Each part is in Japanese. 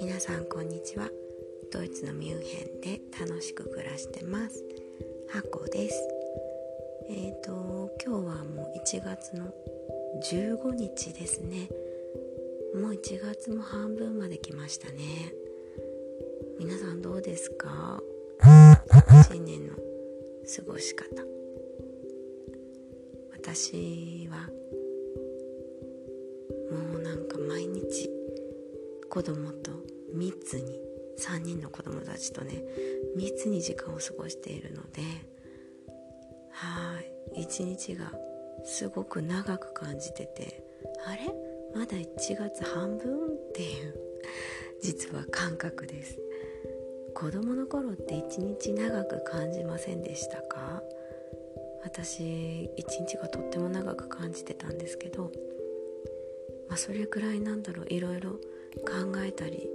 皆さんこんにちは。ドイツのミュンヘンで楽しく暮らしてます。ハコです。えっ、ー、と今日はもう1月の15日ですね。もう1月も半分まで来ましたね。皆さんどうですか？新年の過ごし方。私はもうなんか毎日子供と密に3人の子供たちとね密に時間を過ごしているのではい一日がすごく長く感じててあれ？まだ1月半分っていう実は感覚です。子供の頃って一日長く感じませんでしたか？私一日がとっても長く感じてたんですけど、まあ、それくらいなんだろういろいろ考えたり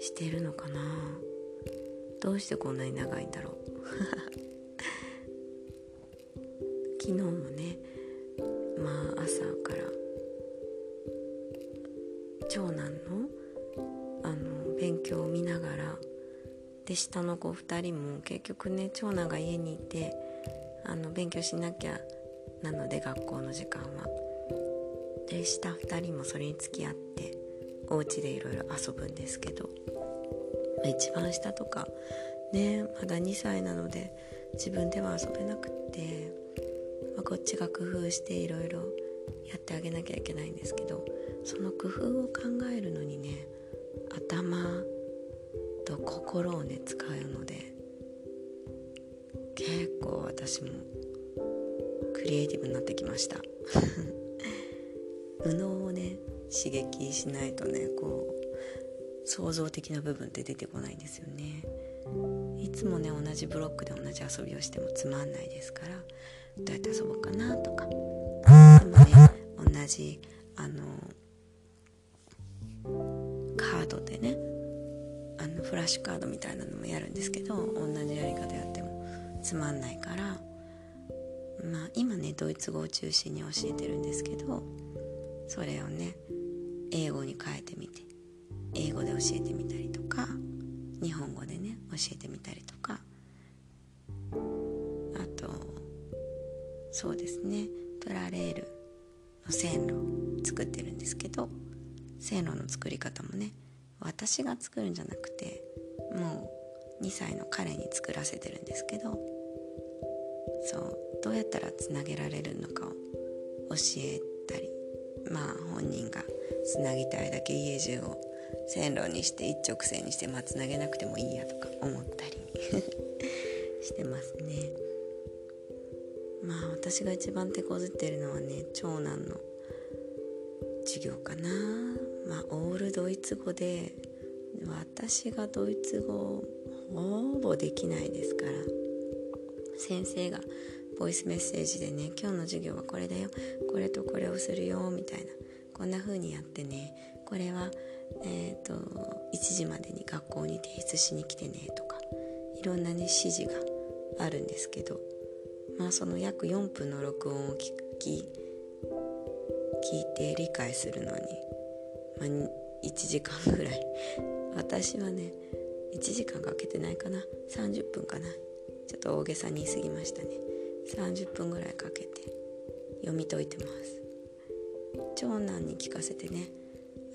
してるのかな。どうしてこんなに長いんだろう。昨日もねまあ朝から長男のあの勉強を見ながらで下の子2人も結局ね長男が家にいてあの勉強しなきゃなので学校の時間は。で下2人もそれに付き合ってお家でいろいろ遊ぶんですけど一番下とかねまだ2歳なので自分では遊べなくって、まあ、こっちが工夫していろいろやってあげなきゃいけないんですけどその工夫を考えるのにね頭と心をね使うので結構私もクリエイティブになってきました。右脳をね刺激しないとねこう創造的な部分って出てこないんですよね。いつもね同じブロックで同じ遊びをしてもつまんないですからどうやって遊ぼうかなとか。でもね同じあのカードでねあのフラッシュカードみたいなのもやるんですけど同じやり方やってもつまんないからまあ今ねドイツ語を中心に教えてるんですけどそれをね英語に変えてみて英語で教えてみたりとか日本語でね教えてみたりとかあとそうですねプラレールの線路作ってるんですけど線路の作り方もね私が作るんじゃなくてもう2歳の彼に作らせてるんですけどそうどうやったらつなげられるのかを教えたりまあ本人がつなぎたいだけ家中を線路にして一直線にしてまあつなげなくてもいいやとか思ったり。してますね。まあ私が一番手こずってるのはね長男の授業かな。まあオールドイツ語で私がドイツ語ほぼできないですから。先生がボイスメッセージでね今日の授業はこれだよこれとこれをするよみたいなこんな風にやってねこれはえっ、ー、と1時までに学校に提出しに来てねとかいろんなね指示があるんですけどまあその約4分の録音を聞き聞いて理解するのに、まあ、1時間ぐらい。私はね1時間かけてないかな30分かな。ちょっと大げさに言い過ぎましたね。30分ぐらいかけて読み解いてます。長男に聞かせてね。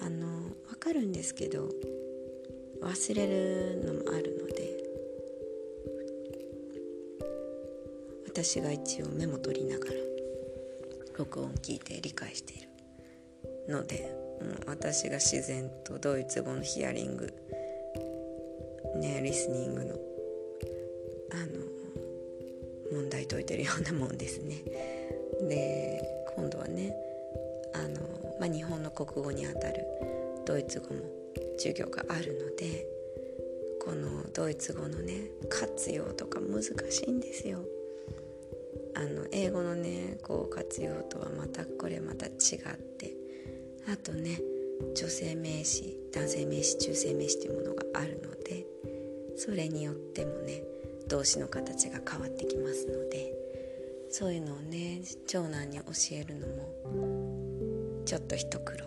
あの分かるんですけど忘れるのもあるので私が一応メモ取りながら録音聞いて理解しているのでもう私が自然とドイツ語のヒアリングねリスニングのあの問題解いてるようなもんですね。で今度はねあの、まあ、日本の国語にあたるドイツ語も授業があるのでこのドイツ語のね活用とか難しいんですよ。あの英語のねこう活用とはまたこれまた違ってあとね女性名詞男性名詞中性名詞というものがあるのでそれによってもね動詞の形が変わってきますのでそういうのをね長男に教えるのもちょっと一苦労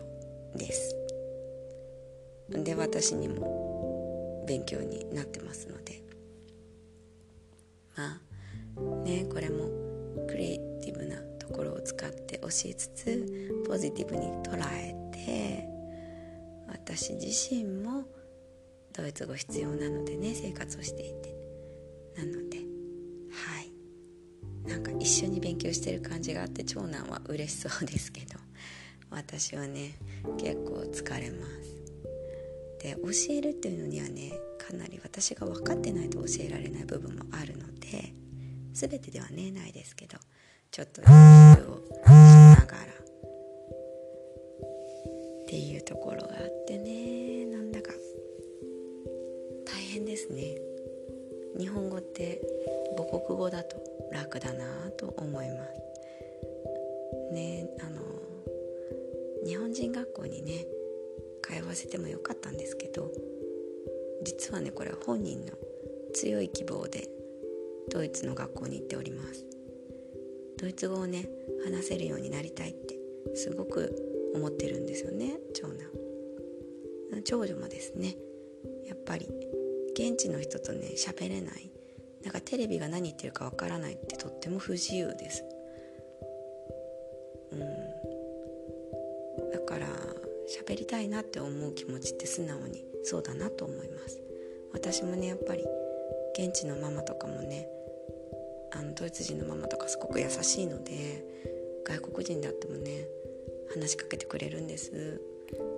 です。で私にも勉強になってますので。まあねこれもクリエイティブなところを使って教えつつポジティブに捉えて私自身もドイツ語必要なのでね生活をしていて。なので。はい。なんか一緒に勉強してる感じがあって長男は嬉しそうですけど。私はね結構疲れます。で教えるっていうのにはねかなり私が分かってないと教えられない部分もあるので全てではねないですけどちょっと練習をしながら。っていうところがあってねなんだか。大変ですね。日本語って母国語だと楽だなと思います。ねあの日本人学校にね通わせてもよかったんですけど実はねこれは本人の強い希望でドイツの学校に行っております。ドイツ語をね話せるようになりたいってすごく思ってるんですよね長男。長女もですねやっぱり現地の人とね喋れない。なんかテレビが何言ってるかわからないってとっても不自由です。うん。だから喋りたいなって思う気持ちって素直にそうだなと思います。私もねやっぱり現地のママとかもねあのドイツ人のママとかすごく優しいので外国人であってもね話しかけてくれるんです。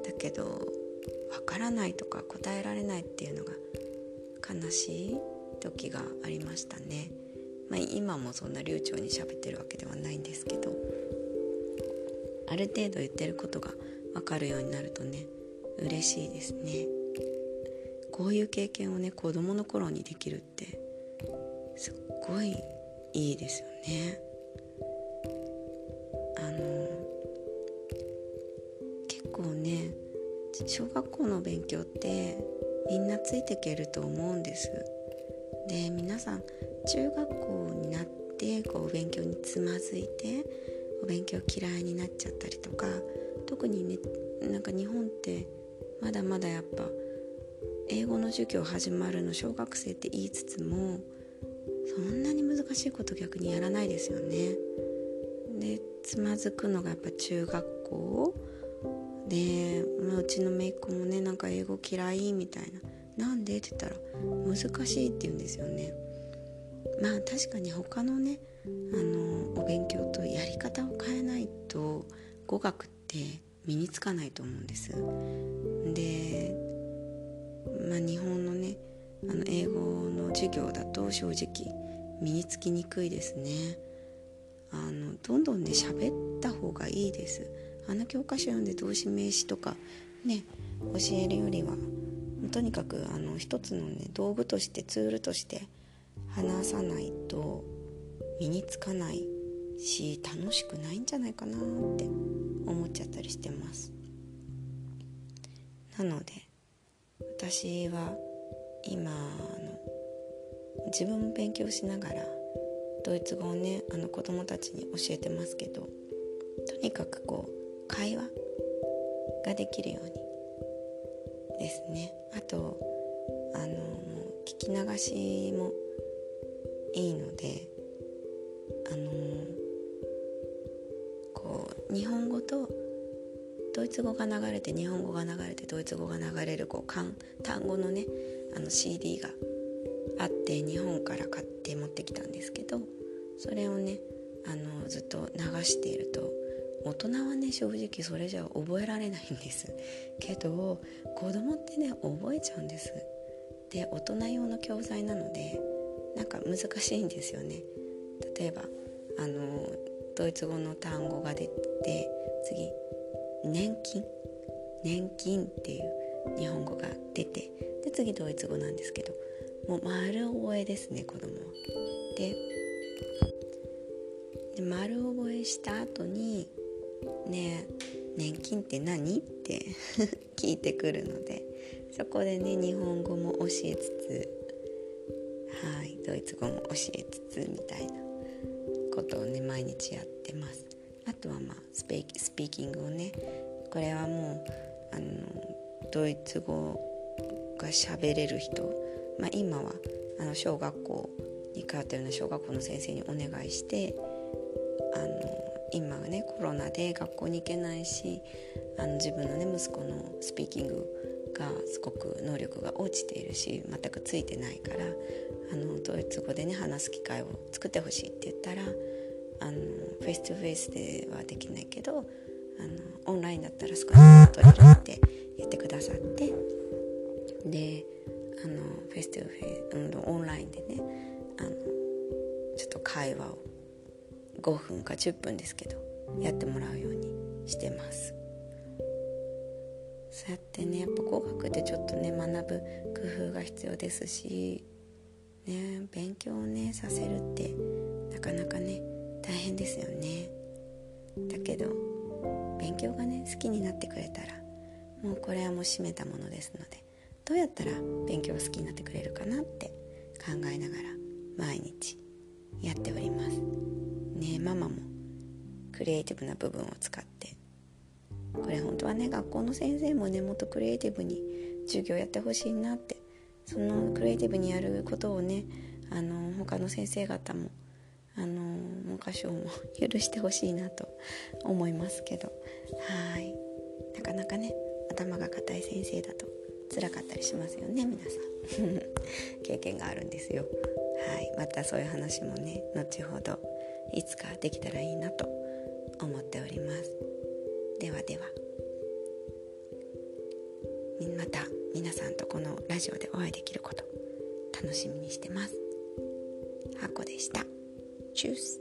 だけどわからないとか答えられないっていうのが悲しい時がありましたね、まあ、今もそんな流暢に喋ってるわけではないんですけど。ある程度言ってることが分かるようになるとね嬉しいですね。こういう経験をね子供の頃にできるってすっごいいいですよね。あの結構ね小学校の勉強ってみんなついていけると思うんですで皆さん中学校になってこう勉強につまずいてお勉強嫌いになっちゃったりとか特にねなんか日本ってまだまだやっぱ英語の授業始まるの小学生って言いつつもそんなに難しいこと逆にやらないですよね。でつまずくのがやっぱ中学校で、まあ、うちの姪っ子もねなんか英語嫌いみたいな「なんで?」って言ったら「難しい」って言うんですよね。まあ確かに他のねあのお勉強とやり方を変えないと語学って身につかないと思うんです。で、まあ、日本のねあの英語の授業だと正直身につきにくいですね。あのどんどんね喋った方がいいです。あの教科書読んで動詞名詞とかね教えるよりはとにかくあの一つのね道具としてツールとして話さないと身につかないし楽しくないんじゃないかなって思っちゃったりしてます。なので私は今の自分も勉強しながらドイツ語をねあの子供たちに教えてますけどとにかくこう会話ができるようにですね。あとあの聞き流しもいいのであのこう日本語とドイツ語が流れて日本語が流れてドイツ語が流れるこう単語のねあの CD があって日本から買って持ってきたんですけどそれをねあのずっと流していると大人はね正直それじゃ覚えられないんです。けど子供ってね覚えちゃうんです。で大人用の教材なのでなんか難しいんですよね。例えばあのドイツ語の単語が出て次年金。年金っていう日本語が出てで次ドイツ語なんですけどもう丸覚えですね子供は。で丸覚えした後に「ね年金って何?」って 聞いてくるので。そこでね日本語も教えつつはいドイツ語も教えつつみたいなことをね毎日やってます。あとはまあスピーキングをねこれはもうあのドイツ語が喋れる人、まあ、今はあの小学校に通ってるような小学校の先生にお願いしてあの今はねコロナで学校に行けないしあの自分のね息子のスピーキングがすごく能力が落ちているし全くついてないからあのドイツ語でね話す機会を作ってほしいって言ったらあのフェイス2フェイスではできないけどあのオンラインだったら少し取れる。5分か10分ですけどやってもらうようにしてます。そうやってねやっぱ語学でちょっとね学ぶ工夫が必要ですしね勉強をねさせるってなかなかね大変ですよね。だけど勉強がね好きになってくれたらもうこれはもう閉めたものですのでどうやったら勉強好きになってくれるかなって考えながら毎日やっております。ねママもクリエイティブな部分を使って。これ本当はね学校の先生もねもっとクリエイティブに授業やってほしいなって。そのクリエイティブにやることをねあの他の先生方もあの文科省も許してほしいなと思いますけど。はい。なかなかね頭が固い先生だと辛かったりしますよね皆さん。経験があるんですよ。はい。またそういう話もね後ほどいつかできたらいいなと思っておりますではではまた皆さんとこのラジオでお会いできること楽しみにしてます。ハコでした。チュース